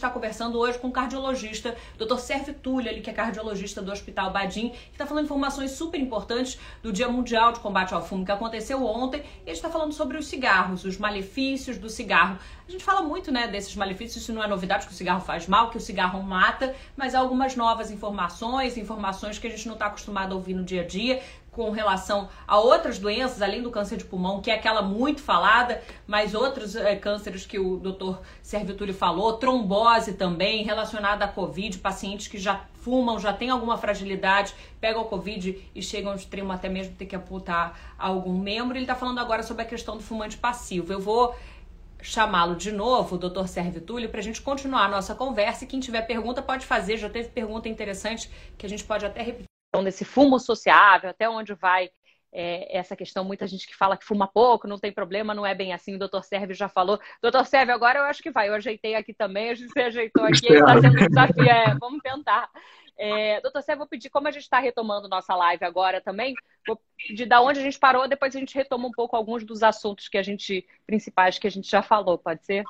está conversando hoje com o cardiologista, Dr. Sérgio Túlio, ele que é cardiologista do Hospital Badim, que está falando informações super importantes do Dia Mundial de Combate ao Fumo que aconteceu ontem. E ele está falando sobre os cigarros, os malefícios do cigarro. A gente fala muito, né, desses malefícios, isso não é novidade que o cigarro faz mal, que o cigarro mata, mas há algumas novas informações, informações que a gente não está acostumado a ouvir no dia a dia com relação a outras doenças, além do câncer de pulmão, que é aquela muito falada, mas outros é, cânceres que o doutor Sérgio Túlio falou, trombose também, relacionada à Covid, pacientes que já fumam, já têm alguma fragilidade, pegam a Covid e chegam ao extremo até mesmo ter que amputar algum membro. Ele está falando agora sobre a questão do fumante passivo. Eu vou chamá-lo de novo, o doutor Sérgio Túlio, para a gente continuar a nossa conversa. E quem tiver pergunta pode fazer, já teve pergunta interessante que a gente pode até repetir questão desse fumo sociável, até onde vai é, essa questão, muita gente que fala que fuma pouco, não tem problema, não é bem assim, o doutor Sérgio já falou. Doutor Sérgio, agora eu acho que vai, eu ajeitei aqui também, a gente se ajeitou aqui, está sendo um desafio, é, vamos tentar. É, doutor Sérgio, vou pedir, como a gente está retomando nossa live agora também, vou pedir da onde a gente parou, depois a gente retoma um pouco alguns dos assuntos que a gente, principais que a gente já falou, pode ser?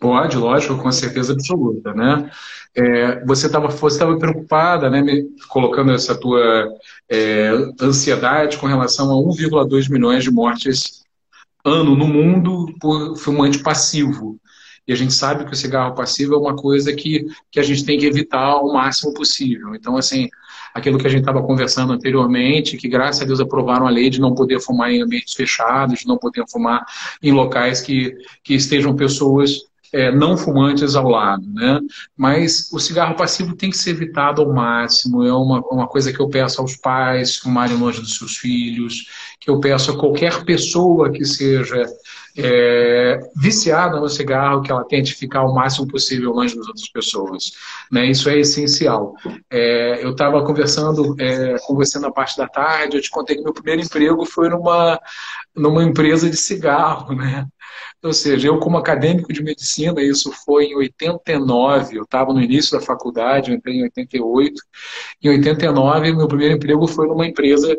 Pode, lógico, com certeza absoluta, né? É, você estava você tava preocupada, né, me, colocando essa tua é, ansiedade com relação a 1,2 milhões de mortes ano no mundo por fumante passivo. E a gente sabe que o cigarro passivo é uma coisa que, que a gente tem que evitar o máximo possível. Então, assim, aquilo que a gente estava conversando anteriormente, que graças a Deus aprovaram a lei de não poder fumar em ambientes fechados, de não poder fumar em locais que, que estejam pessoas é, não fumantes ao lado, né? Mas o cigarro passivo tem que ser evitado ao máximo. É uma, uma coisa que eu peço aos pais fumarem longe dos seus filhos, que eu peço a qualquer pessoa que seja é, viciada no cigarro, que ela tente ficar o máximo possível longe das outras pessoas. Né? Isso é essencial. É, eu estava conversando é, com você na parte da tarde, eu te contei que meu primeiro emprego foi numa, numa empresa de cigarro, né? Ou seja, eu como acadêmico de medicina, isso foi em 89, eu estava no início da faculdade, eu entrei em 88. Em 89, meu primeiro emprego foi numa empresa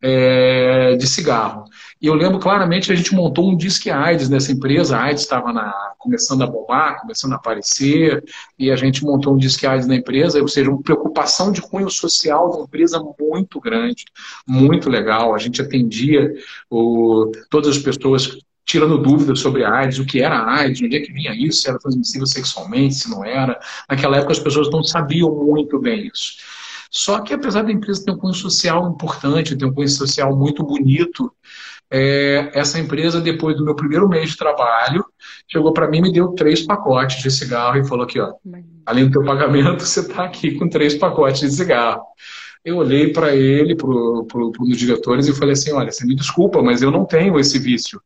é, de cigarro. E eu lembro claramente a gente montou um Disque AIDS nessa empresa, a AIDS estava começando a bombar, começando a aparecer, e a gente montou um Disque AIDS na empresa, ou seja, uma preocupação de cunho social da empresa muito grande, muito legal. A gente atendia o, todas as pessoas tirando dúvidas sobre a AIDS, o que era a AIDS, onde é que vinha isso, se era transmissível sexualmente, se não era. Naquela época as pessoas não sabiam muito bem isso. Só que apesar da empresa ter um cunho social importante, ter um cunho social muito bonito, é, essa empresa, depois do meu primeiro mês de trabalho, chegou para mim e me deu três pacotes de cigarro e falou aqui, ó, além do teu pagamento, você está aqui com três pacotes de cigarro. Eu olhei para ele, para pro, os diretores, e falei assim, olha, você me desculpa, mas eu não tenho esse vício.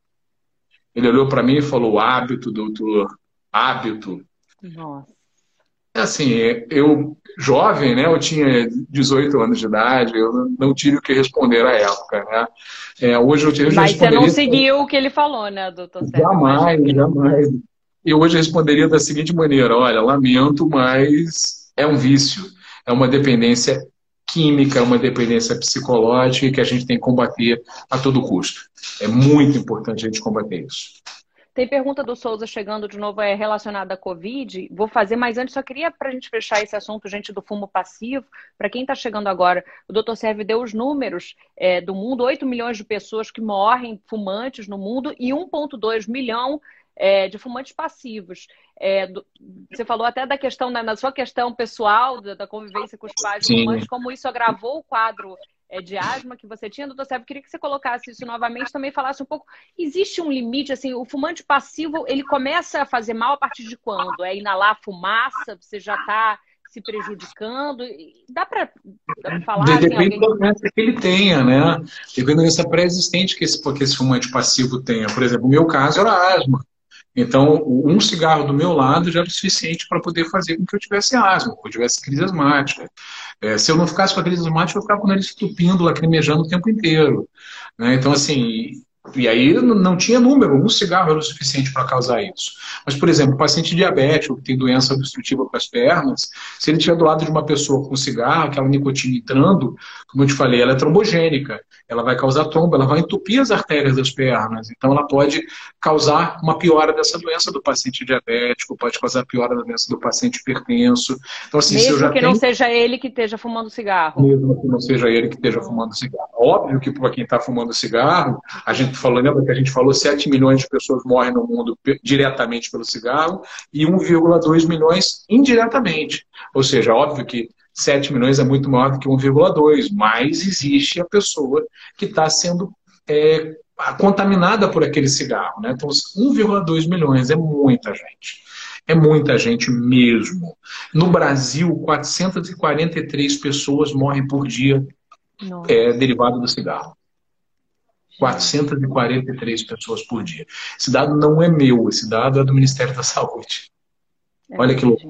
Ele olhou para mim e falou: hábito, doutor, hábito. Nossa. É assim, eu, jovem, né, eu tinha 18 anos de idade, eu não tive o que responder à época, né. É, hoje eu, eu Mas você não seguiu o que ele falou, né, doutor Sérgio? Jamais, jamais. E hoje eu responderia da seguinte maneira: olha, lamento, mas é um vício, é uma dependência química, uma dependência psicológica que a gente tem que combater a todo custo. É muito importante a gente combater isso. Tem pergunta do Souza chegando de novo, é relacionada à Covid. Vou fazer, mas antes só queria, para a gente fechar esse assunto, gente, do fumo passivo. Para quem está chegando agora, o doutor Serve deu os números é, do mundo: 8 milhões de pessoas que morrem fumantes no mundo e 1,2 milhão é, de fumantes passivos. É, do, você falou até da questão, na, na sua questão pessoal, da, da, convivência com os pais fumantes, como isso agravou o quadro de asma que você tinha. Doutor Sérgio, queria que você colocasse isso novamente, também falasse um pouco. Existe um limite, assim, o fumante passivo, ele começa a fazer mal a partir de quando? É inalar fumaça, você já está se prejudicando? Dá para falar? Depende alguém... da doença que ele tenha, né? Depende da doença pré-existente que esse, que esse fumante passivo tenha. Por exemplo, o meu caso era asma. Então, um cigarro do meu lado já era o suficiente para poder fazer com que eu tivesse asma, que eu tivesse crise asmática. É, se eu não ficasse com a crise asmática, eu ficava com o nariz estupindo, lacrimejando o tempo inteiro. Né? Então, assim, E aí não tinha número, um cigarro era o suficiente para causar isso. Mas, por exemplo, o paciente diabético que tem doença obstrutiva para as pernas, se ele estiver do lado de uma pessoa com cigarro, aquela nicotina entrando, como eu te falei, ela é trombogênica, ela vai causar trombo, ela vai entupir as artérias das pernas. Então, ela pode causar uma piora dessa doença do paciente diabético, pode causar piora da doença do paciente hipertenso. Então, assim, Mesmo que tenho... não seja ele que esteja fumando cigarro. Mesmo que não seja ele que esteja fumando cigarro. Óbvio que para quem está fumando cigarro, a gente falou, lembra que a gente falou 7 milhões de pessoas morrem no mundo diretamente pelo cigarro e 1,2 milhões indiretamente. Ou seja, óbvio que 7 milhões é muito maior do que 1,2, mas existe a pessoa que está sendo é, contaminada por aquele cigarro. Né? Então, 1,2 milhões é muita gente. É muita gente mesmo. No Brasil, 443 pessoas morrem por dia é, derivado do cigarro. 443 pessoas por dia. Esse dado não é meu, esse dado é do Ministério da Saúde. É Olha que louco.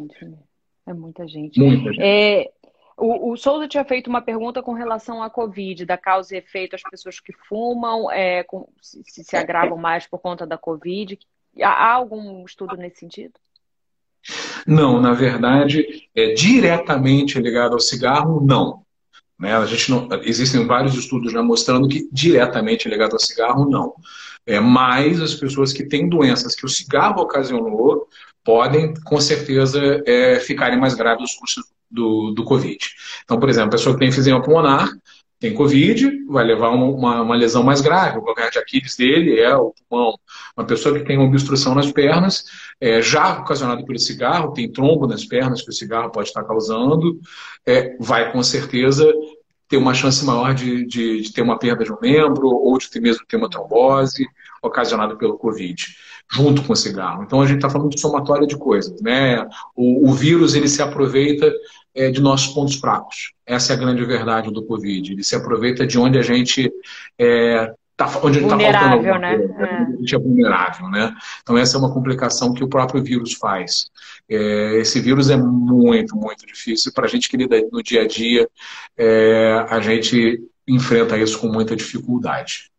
É muita gente. Muita gente. É, o, o Souza tinha feito uma pergunta com relação à Covid, da causa e efeito, as pessoas que fumam, é, com, se, se, agravam mais por conta da Covid. Há, há algum estudo nesse sentido? Não, na verdade, é diretamente ligado ao cigarro, não. Né? A gente não, existem vários estudos já mostrando que diretamente ligado ao cigarro, não. É, mas as pessoas que têm doenças que o cigarro ocasionou podem, com certeza, é, ficarem mais graves os custos do, do Covid. Então, por exemplo, a pessoa que tem enfisema pulmonar, tem Covid, vai levar uma, uma, lesão mais grave. O calcanhar de Aquiles dele é o pulmão. Uma pessoa que tem uma obstrução nas pernas, é, já ocasionado pelo cigarro, tem trombo nas pernas que o cigarro pode estar causando, é, vai com certeza ter uma chance maior de, de, de, ter uma perda de um membro ou de ter mesmo ter uma trombose ocasionada pelo Covid, junto com o cigarro. Então a gente está falando de somatória de coisas. Né? O, o vírus ele se aproveita é, de nossos pontos fracos. Essa é a grande verdade do Covid. Ele se aproveita de onde a gente é, tá, onde está faltando né? É. A gente é vulnerável, né? Então essa é uma complicação que o próprio vírus faz. É, esse vírus é muito, muito difícil. Para a gente que lida no dia a dia, é, a gente enfrenta isso com muita dificuldade.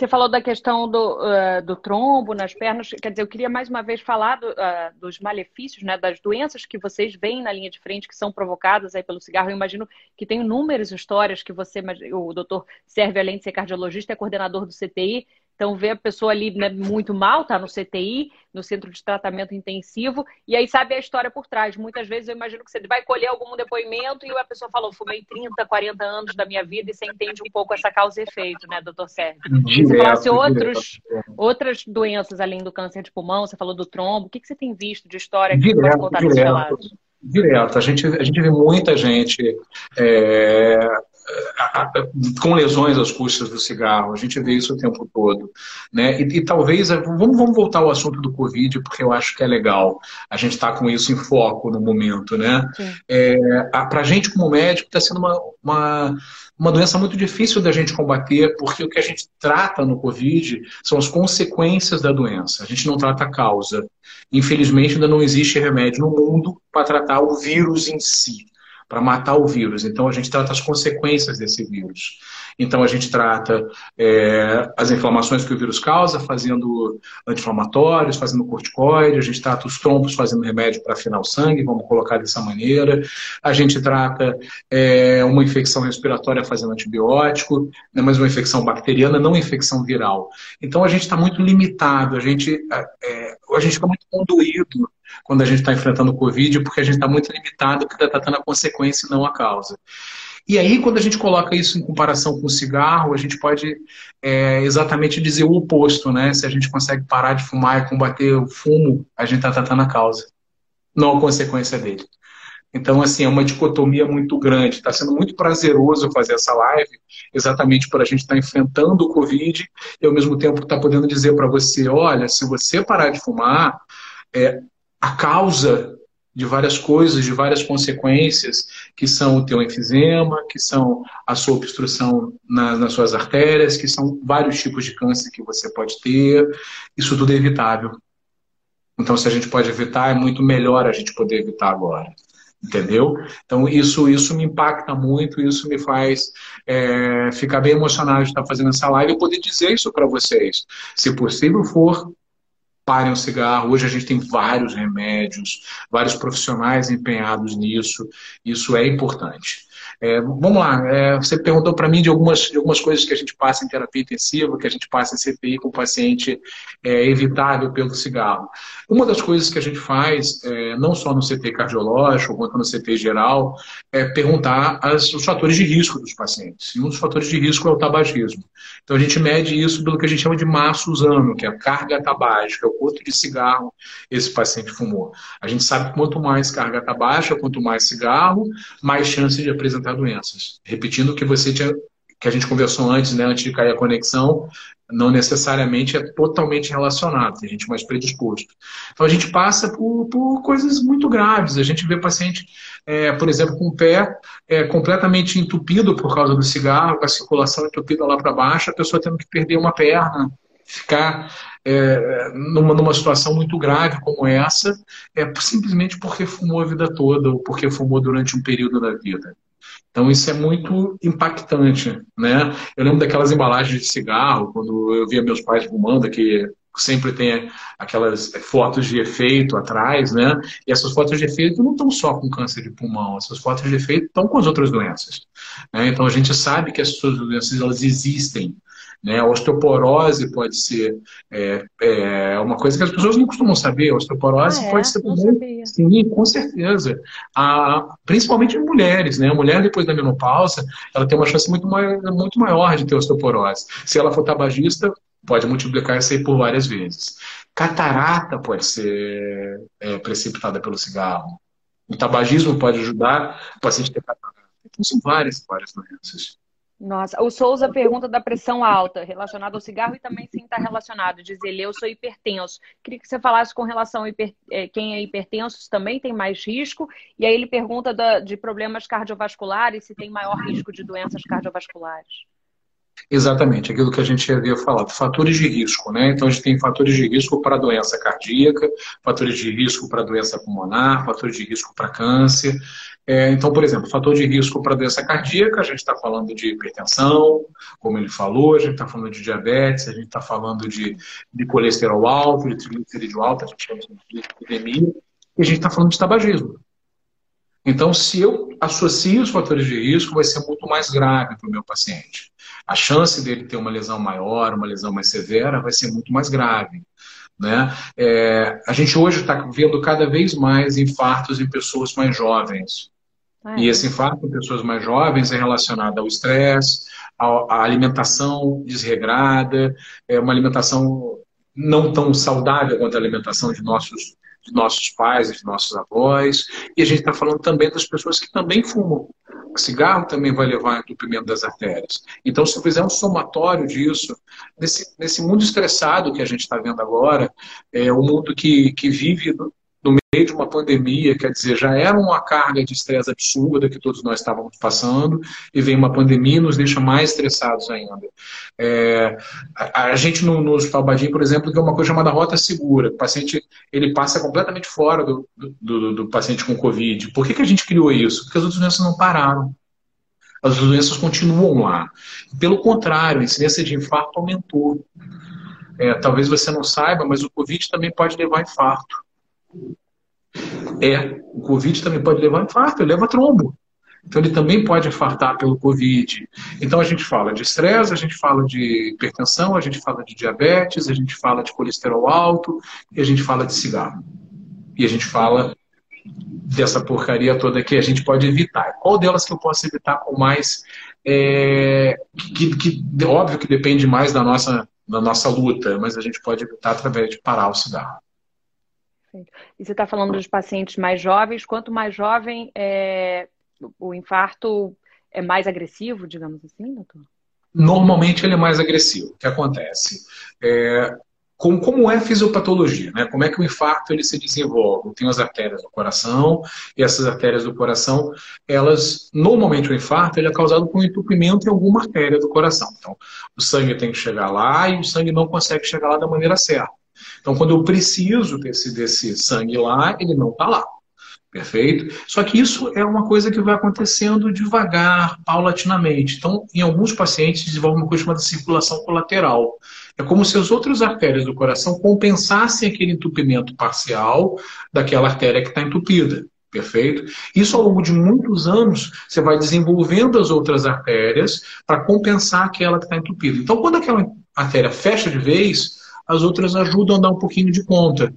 Você falou da questão do, uh, do trombo nas pernas. Quer dizer, eu queria mais uma vez falar do, uh, dos malefícios, né, das doenças que vocês veem na linha de frente que são provocadas aí pelo cigarro. Eu imagino que tem inúmeras histórias que você, o doutor serve, além de ser cardiologista, é coordenador do CTI. Então, vê a pessoa ali né, muito mal, tá no CTI, no centro de tratamento intensivo, e aí sabe a história por trás. Muitas vezes eu imagino que você vai colher algum depoimento e a pessoa falou: fumei 30, 40 anos da minha vida, e você entende um pouco essa causa e efeito, né, doutor Sérgio? Você falasse outros, outras doenças além do câncer de pulmão, você falou do trombo, o que, que você tem visto de história que direto, pode contar direto, Direto. A gente, a gente vê muita gente. É com lesões às custas do cigarro. A gente vê isso o tempo todo. Né? E, e talvez, vamos, vamos, voltar ao assunto do Covid, porque eu acho que é legal. A gente está com isso em foco no momento. Né? É, Para a gente, como médico, está sendo uma, uma, uma doença muito difícil da gente combater, porque o que a gente trata no Covid são as consequências da doença. A gente não trata a causa. Infelizmente, ainda não existe remédio no mundo para tratar o vírus em si para matar o vírus. Então, a gente trata as consequências desse vírus. Então, a gente trata é, as inflamações que o vírus causa, fazendo anti-inflamatórios, fazendo corticoide, a gente trata os trombos, fazendo remédio para afinar o sangue, vamos colocar dessa maneira. A gente trata é, uma infecção respiratória fazendo antibiótico, né, mas uma infecção bacteriana, não infecção viral. Então, a gente está muito limitado, a gente, é, a gente fica muito conduído quando a gente está enfrentando o Covid, porque a gente está muito limitado, porque está tratando a consequência e não a causa. E aí, quando a gente coloca isso em comparação com o cigarro, a gente pode é, exatamente dizer o oposto, né? Se a gente consegue parar de fumar e combater o fumo, a gente está tratando a causa, não a consequência dele. Então, assim, é uma dicotomia muito grande. Está sendo muito prazeroso fazer essa live, exatamente por a gente estar tá enfrentando o Covid e, ao mesmo tempo, estar tá podendo dizer para você: olha, se você parar de fumar, é, a causa de várias coisas, de várias consequências, que são o teu enfisema, que são a sua obstrução na, nas suas artérias, que são vários tipos de câncer que você pode ter. Isso tudo é evitável. Então, se a gente pode evitar, é muito melhor a gente poder evitar agora. entendeu? Então isso isso me impacta muito, isso me faz é, ficar bem emocionado de estar fazendo essa live e poder dizer isso para vocês. Se possível for, parem o cigarro. Hoje a gente tem vários remédios, vários profissionais empenhados nisso. Isso é importante. É, vamos lá, é, você perguntou para mim de algumas, de algumas coisas que a gente passa em terapia intensiva, que a gente passa em CPI com paciente é, evitável pelo cigarro. Uma das coisas que a gente faz, é, não só no CT cardiológico, quanto no CT geral, é perguntar as, os fatores de risco dos pacientes. E um dos fatores de risco é o tabagismo. Então a gente mede isso pelo que a gente chama de massa usando, que é a carga tabágica, o quanto de cigarro esse paciente fumou. A gente sabe que quanto mais carga tabágica, quanto mais cigarro, mais chance de apresentar doenças. Repetindo o que você tinha, que a gente conversou antes, né, antes de cair a conexão, não necessariamente é totalmente relacionado, tem gente mais predisposto. Então a gente passa por, por coisas muito graves. A gente vê paciente, é, por exemplo, com o pé é, completamente entupido por causa do cigarro, com a circulação entupida lá para baixo, a pessoa tendo que perder uma perna, ficar é, numa, numa situação muito grave como essa, é simplesmente porque fumou a vida toda ou porque fumou durante um período da vida. Então isso é muito impactante, né? Eu lembro daquelas embalagens de cigarro, quando eu via meus pais fumando, que sempre tem aquelas fotos de efeito atrás, né? E essas fotos de efeito não estão só com câncer de pulmão, essas fotos de efeito estão com as outras doenças. Né? Então a gente sabe que essas doenças elas existem, né? A osteoporose pode ser é, é, uma coisa que as pessoas não costumam saber. A osteoporose ah, é? pode ser também. Sim, com certeza. A, principalmente em mulheres. Né? A mulher, depois da menopausa, ela tem uma chance muito maior, muito maior de ter osteoporose. Se ela for tabagista, pode multiplicar isso aí por várias vezes. Catarata pode ser é, precipitada pelo cigarro. O tabagismo pode ajudar o paciente a ter catarata. Então, são várias, várias doenças. Nossa, o Souza pergunta da pressão alta relacionada ao cigarro e também sim está relacionado. Diz ele, eu sou hipertenso. Queria que você falasse com relação a hiper, é, quem é hipertenso também tem mais risco. E aí ele pergunta da, de problemas cardiovasculares, se tem maior risco de doenças cardiovasculares. Exatamente, aquilo que a gente havia falado, fatores de risco, né? Então a gente tem fatores de risco para doença cardíaca, fatores de risco para doença pulmonar, fatores de risco para câncer. É, então, por exemplo, fator de risco para doença cardíaca, a gente está falando de hipertensão, como ele falou, a gente está falando de diabetes, a gente está falando de, de, colesterol alto, de triglicerídeo alto, a gente chama de epidemia, e a gente está falando de tabagismo. Então, se eu associo os fatores de risco, vai ser muito mais grave para o meu paciente. A chance dele ter uma lesão maior, uma lesão mais severa, vai ser muito mais grave. Né? É, a gente hoje está vendo cada vez mais infartos em pessoas mais jovens. Ah, é. E esse infarto em pessoas mais jovens é relacionado ao estresse, à alimentação desregrada, é uma alimentação não tão saudável quanto a alimentação de nossos, de nossos pais de nossos avós. E a gente está falando também das pessoas que também fumam. O cigarro também vai levar ao entupimento das artérias. Então, se eu fizer um somatório disso, nesse, nesse mundo estressado que a gente está vendo agora, é um mundo que, que vive meio de uma pandemia, quer dizer, já era uma carga de estresse absurda que todos nós estávamos passando, e vem uma pandemia e nos deixa mais estressados ainda. É, a, a, gente no, no Hospital Badim, por exemplo, tem uma coisa chamada rota segura. O paciente ele passa completamente fora do, do, do, do paciente com Covid. Por que, que a gente criou isso? Porque as outras doenças não pararam. As doenças continuam lá. Pelo contrário, a incidência de infarto aumentou. É, talvez você não saiba, mas o Covid também pode levar a infarto. É, o Covid também pode levar infarto, ele leva trombo. Então ele também pode infartar pelo Covid. Então a gente fala de estresse, a gente fala de hipertensão, a gente fala de diabetes, a gente fala de colesterol alto e a gente fala de cigarro. E a gente fala dessa porcaria toda que a gente pode evitar. Qual delas que eu posso evitar com mais. É, que, que, óbvio que depende mais da nossa, da nossa luta, mas a gente pode evitar através de parar o cigarro. E você está falando dos pacientes mais jovens. Quanto mais jovem, é, o infarto é mais agressivo, digamos assim, doutor? Normalmente ele é mais agressivo. O que acontece? É, como, como é a fisiopatologia? Né? Como é que o infarto ele se desenvolve? Tem as artérias do coração, e essas artérias do coração, elas, normalmente o infarto ele é causado por um entupimento em alguma artéria do coração. Então, o sangue tem que chegar lá e o sangue não consegue chegar lá da maneira certa. Então, quando eu preciso desse, desse sangue lá, ele não está lá. Perfeito? Só que isso é uma coisa que vai acontecendo devagar, paulatinamente. Então, em alguns pacientes, desenvolve uma coisa chamada circulação colateral. É como se as outras artérias do coração compensassem aquele entupimento parcial daquela artéria que está entupida. Perfeito? Isso ao longo de muitos anos, você vai desenvolvendo as outras artérias para compensar aquela que está entupida. Então, quando aquela artéria fecha de vez, as outras ajudam a dar um pouquinho de conta.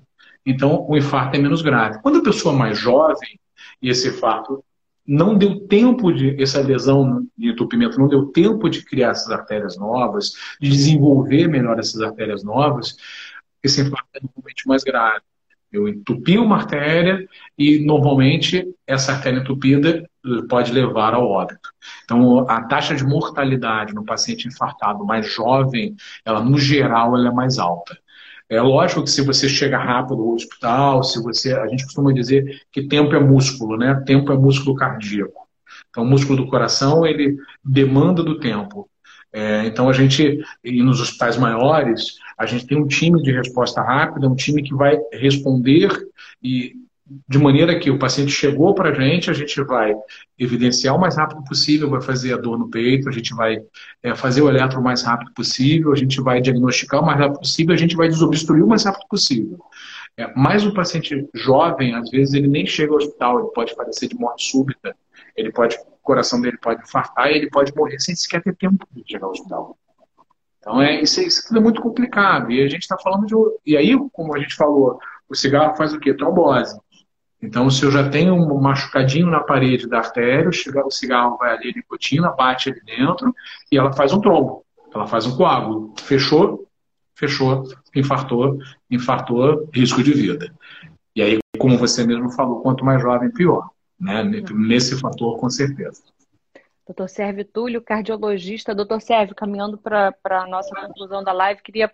Então, o infarto é menos grave. Quando a pessoa é mais jovem, e esse infarto não deu tempo de, essa lesão de entupimento não deu tempo de criar essas artérias novas, de desenvolver melhor essas artérias novas, esse infarto é normalmente mais grave. Eu entupi uma artéria e, normalmente, essa artéria entupida pode levar ao óbito. Então, a taxa de mortalidade no paciente infartado mais jovem, ela, no geral, ela é mais alta. É lógico que se você chega rápido ao hospital, se você. A gente costuma dizer que tempo é músculo, né? Tempo é músculo cardíaco. Então, o músculo do coração, ele demanda do tempo. É, então, a gente, e nos hospitais maiores, a gente tem um time de resposta rápida, um time que vai responder e de maneira que o paciente chegou para a gente, a gente vai evidenciar o mais rápido possível, vai fazer a dor no peito, a gente vai é, fazer o eletro o mais rápido possível, a gente vai diagnosticar o mais rápido possível, a gente vai desobstruir o mais rápido possível. É, mas o paciente jovem, às vezes, ele nem chega ao hospital, ele pode falecer de morte súbita, ele pode, coração dele pode infartar e ele pode morrer sem sequer ter tempo de chegar ao hospital. Então, é, isso, isso tudo é muito complicado. E a gente está falando de. E aí, como a gente falou, o cigarro faz o quê? Trombose. Então, se eu já tenho um machucadinho na parede da artéria, o cigarro vai ali, a nicotina, bate ali dentro e ela faz um trombo, ela faz um coágulo. Fechou, fechou, infartou, infartou, risco de vida. E aí, como você mesmo falou, quanto mais jovem, pior. Né? Nesse fator, com certeza. Doutor Sérgio Túlio, cardiologista. Doutor Sérgio, caminhando para a nossa conclusão da live, queria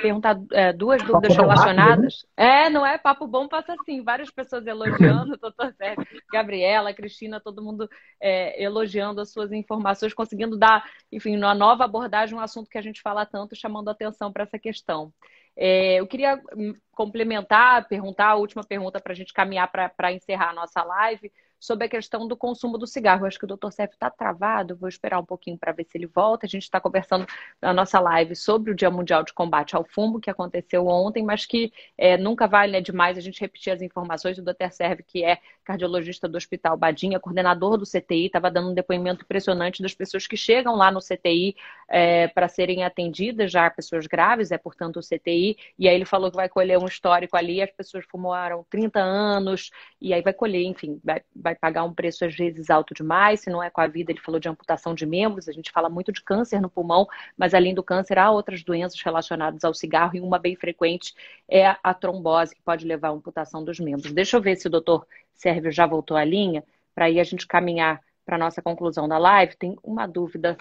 perguntar é, duas dúvidas papo relacionadas. Rápido, né? É, não é? Papo bom passa assim, várias pessoas elogiando, doutor Sérgio, Gabriela, Cristina, todo mundo é, elogiando as suas informações, conseguindo dar, enfim, uma nova abordagem, um assunto que a gente fala tanto, chamando atenção para essa questão. É, eu queria hum, complementar, perguntar a última pergunta para a gente caminhar para encerrar a nossa live sobre a questão do consumo do cigarro. Eu acho que o doutor Sérgio está travado, vou esperar um pouquinho para ver se ele volta. A gente está conversando na nossa live sobre o Dia Mundial de Combate ao Fumo, que aconteceu ontem, mas que é, nunca vale né, demais a gente repetir as informações do doutor Sérgio, que é cardiologista do Hospital Badinha, coordenador do CTI, estava dando um depoimento impressionante das pessoas que chegam lá no CTI é, para serem atendidas, já pessoas graves, é portanto o CTI, e aí ele falou que vai colher um histórico ali, as pessoas fumaram 30 anos, e aí vai colher, enfim, vai, vai pagar um preço às vezes alto demais, se não é com a vida, ele falou de amputação de membros, a gente fala muito de câncer no pulmão, mas além do câncer há outras doenças relacionadas ao cigarro e uma bem frequente é a trombose, que pode levar à amputação dos membros. Deixa eu ver se o doutor Sérgio já voltou à linha, para aí a gente caminhar para a nossa conclusão da live. Tem uma dúvida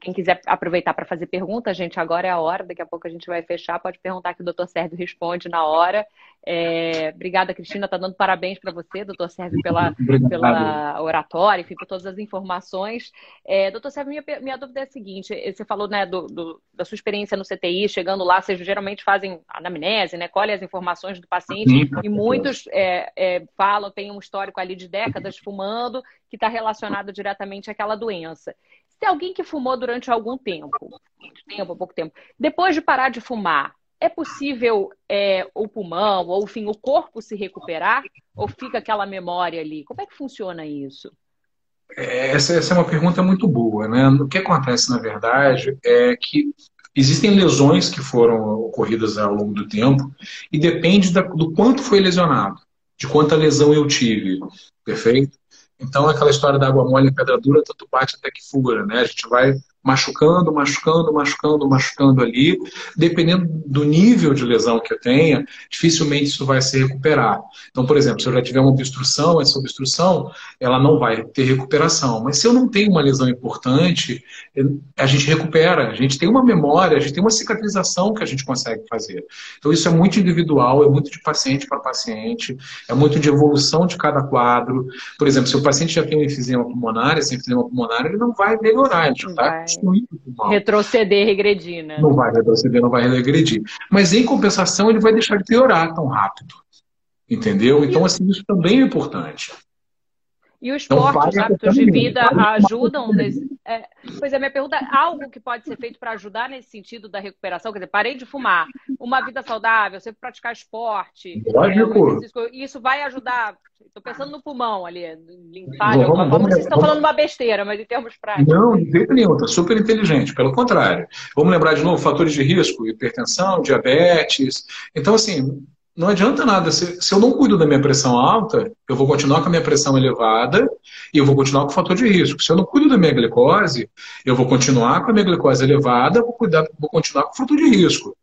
quem quiser aproveitar para fazer pergunta, gente, agora é a hora, daqui a pouco a gente vai fechar, pode perguntar que o doutor Sérgio responde na hora. É, obrigada, Cristina, está dando parabéns para você, doutor Sérgio, pela, pela oratória, enfim, por todas as informações. É, doutor Sérgio, minha, minha dúvida é a seguinte, você falou né, do, do, da sua experiência no CTI, chegando lá, vocês geralmente fazem anamnese, né, colhem as informações do paciente, Sim, e muitos é, é, falam, tem um histórico ali de décadas fumando, que está relacionado diretamente àquela doença. Se alguém que fumou durante algum tempo, muito tempo, pouco tempo, depois de parar de fumar, é possível é, o pulmão ou enfim, o corpo se recuperar? Ou fica aquela memória ali? Como é que funciona isso? É, essa, essa é uma pergunta muito boa. Né? O que acontece, na verdade, é que existem lesões que foram ocorridas ao longo do tempo e depende da, do quanto foi lesionado, de quanta lesão eu tive, perfeito? Então, aquela história da água mole em pedra dura, tanto bate até que fura, né? A gente vai machucando, machucando, machucando, machucando ali. Dependendo do nível de lesão que eu tenha, dificilmente isso vai se recuperar. Então, por exemplo, se eu já tiver uma obstrução, essa obstrução ela não vai ter recuperação. Mas se eu não tenho uma lesão importante, a gente recupera. A gente tem uma memória, a gente tem uma cicatrização que a gente consegue fazer. Então, isso é muito individual, é muito de paciente para paciente, é muito de evolução de cada quadro. Por exemplo, se o paciente já tem um enfisema pulmonar, esse enfisema pulmonar ele não vai melhorar, ele já está Retroceder, regredir, né? Não vai retroceder, não vai regredir. Mas em compensação, ele vai deixar de piorar tão rápido. Entendeu? Então, assim, isso também é importante. E o esporte, os hábitos de vida ajudam nesse. É, pois é, minha pergunta é algo que pode ser feito para ajudar nesse sentido da recuperação? Quer dizer, parei de fumar, uma vida saudável, sempre praticar esporte. Lógico. É, isso vai ajudar. Estou pensando no pulmão ali, limpar de alguma forma. Se estão falando uma besteira, mas em termos práticos. Não, de jeito nenhum, está super inteligente, pelo contrário. Vamos lembrar de novo, fatores de risco, hipertensão, diabetes. Então, assim, não adianta nada. Se, se, eu não cuido da minha pressão alta, eu vou continuar com a minha pressão elevada e eu vou continuar com o fator de risco. Se eu não cuido da minha glicose, eu vou continuar com a minha glicose elevada, vou, cuidar, vou continuar com o fator de risco.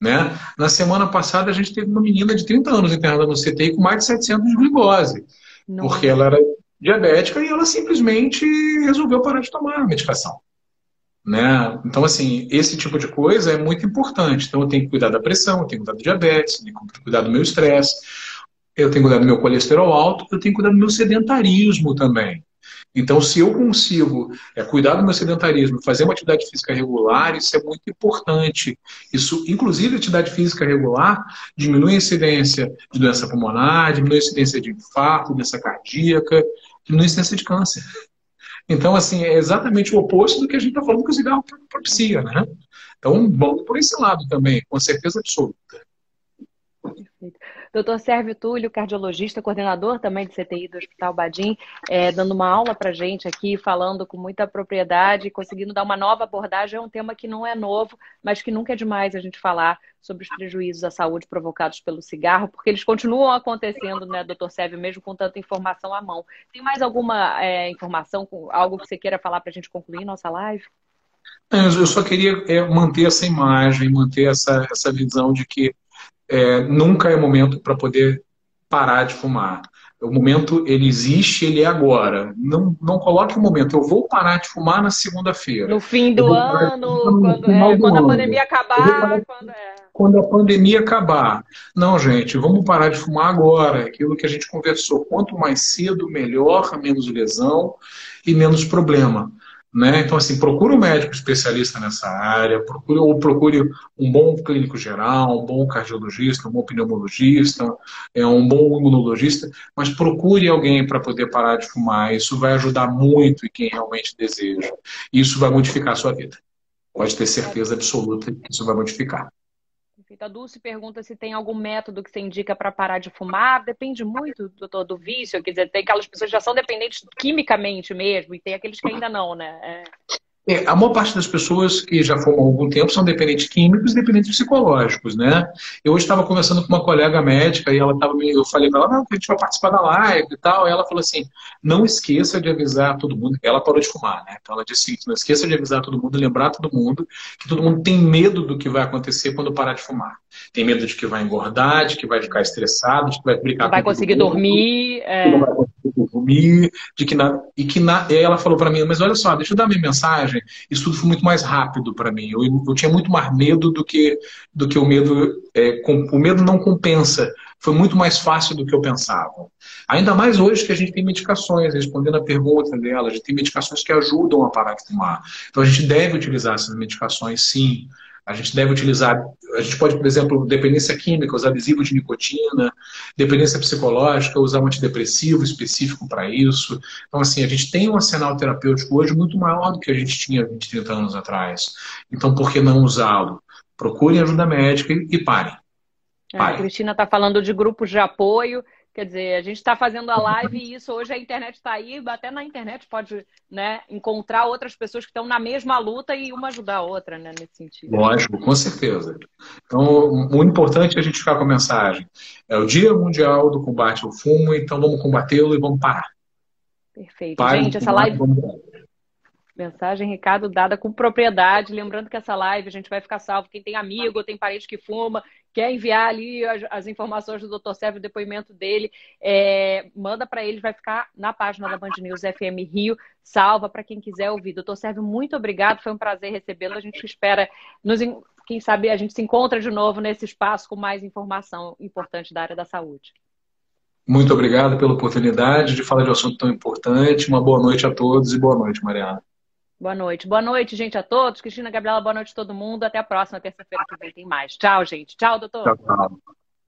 Né? Na semana passada, a gente teve uma menina de 30 anos internada no CTI com mais de 700 de glicose, Nossa. porque ela era diabética e ela simplesmente resolveu parar de tomar a medicação. Né? Então, assim, esse tipo de coisa é muito importante. Então, eu tenho que cuidar da pressão, eu tenho que cuidar do diabetes, eu tenho que cuidar do meu estresse, eu tenho que cuidar do meu colesterol alto, eu tenho que cuidar do meu sedentarismo também. Então, se eu consigo é, cuidar do meu sedentarismo, fazer uma atividade física regular, isso é muito importante. Isso, inclusive, atividade física regular diminui a incidência de doença pulmonar, diminui a incidência de infarto, doença cardíaca, diminui a incidência de câncer. Então, assim, é exatamente o oposto do que a gente está falando que o cigarro propicia, né? Então, vamos por esse lado também, com certeza absoluta. Perfeito. Doutor Sérgio Túlio, cardiologista, coordenador também de CTI do Hospital Badim, é, dando uma aula para gente aqui, falando com muita propriedade, conseguindo dar uma nova abordagem. É um tema que não é novo, mas que nunca é demais a gente falar sobre os prejuízos à saúde provocados pelo cigarro, porque eles continuam acontecendo, né, doutor Sérgio, mesmo com tanta informação à mão. Tem mais alguma é, informação, algo que você queira falar para a gente concluir nossa live? Eu só queria é, manter essa imagem, manter essa, essa visão de que é, nunca é momento para poder parar de fumar. O momento, ele existe, ele é agora. Não, não coloque o um momento, eu vou parar de fumar na segunda-feira. No fim do ano, quando, é, quando a pandemia acabar. Quando, é. quando a pandemia acabar. Não, gente, vamos parar de fumar agora. Aquilo que a gente conversou. Quanto mais cedo, melhor, menos lesão e menos problema. Né? Então, assim, procure um médico especialista nessa área, procure, ou procure um bom clínico geral, um bom cardiologista, um bom pneumologista, é, um bom imunologista, mas procure alguém para poder parar de fumar. Isso vai ajudar muito em quem realmente deseja. Isso vai modificar a sua vida. Pode ter certeza absoluta que isso vai modificar. A Dulce pergunta se tem algum método que você indica para parar de fumar. Depende muito do, do vício. Quer dizer, tem aquelas pessoas que já são dependentes quimicamente mesmo, e tem aqueles que ainda não, né? É... É, a maior parte das pessoas que já fumam há algum tempo são dependentes químicos e dependentes psicológicos, né? Eu hoje estava conversando com uma colega médica e ela estava eu falei para ela, não, a gente vai participar da live e tal, e ela falou assim, não esqueça de avisar todo mundo, ela parou de fumar, né? Então ela disse assim, não esqueça de avisar todo mundo, lembrar todo mundo que todo mundo tem medo do que vai acontecer quando parar de fumar. Tem medo de que vai engordar, de que vai ficar estressado, de que vai brincar vai conseguir dormir, é... não vai conseguir dormir, de que na, e que na, e ela falou para mim, mas olha só, deixa eu dar minha mensagem isso tudo foi muito mais rápido para mim. Eu, eu, tinha muito mais medo do que, do que o medo. É, com, o medo não compensa. Foi muito mais fácil do que eu pensava. Ainda mais hoje que a gente tem medicações, respondendo a pergunta dela, a gente tem medicações que ajudam a parar de fumar. Então a gente deve utilizar essas medicações, sim. A gente deve utilizar, a gente pode, por exemplo, dependência química, usar adesivo de nicotina, dependência psicológica, usar um antidepressivo específico para isso. Então, assim, a gente tem um arsenal terapêutico hoje muito maior do que a gente tinha 20, 30 anos atrás. Então, por que não usá-lo? Procurem ajuda médica e, parem. parem. A Cristina está falando de grupos de apoio Quer dizer, a gente está fazendo a live e isso hoje a internet está aí, até na internet pode né, encontrar outras pessoas que estão na mesma luta e uma ajudar a outra, né, nesse sentido. Lógico, com certeza. Então, o importante é a gente ficar com a mensagem. É o Dia Mundial do Combate ao Fumo, então vamos combatê-lo e vamos parar. Perfeito. Pare gente, essa live. Mensagem, recado dada com propriedade. Lembrando que essa live a gente vai ficar salvo. Quem tem amigo tem parente que fuma, quer enviar ali as, as informações do Dr. Sérgio, o depoimento dele, é, manda para ele, vai ficar na página da Band News FM Rio, salva para quem quiser ouvir. Doutor Sérgio, muito obrigado, foi um prazer recebê-lo. A gente espera, nos, quem sabe a gente se encontra de novo nesse espaço com mais informação importante da área da saúde. Muito obrigado pela oportunidade de falar de um assunto tão importante. Uma boa noite a todos e boa noite, Mariana. Boa noite. Boa noite, gente, a todos. Cristina, Gabriela, boa noite a todo mundo. Até a próxima terça-feira que vem tem mais. Tchau, gente. Tchau, doutor. Tchau, tchau.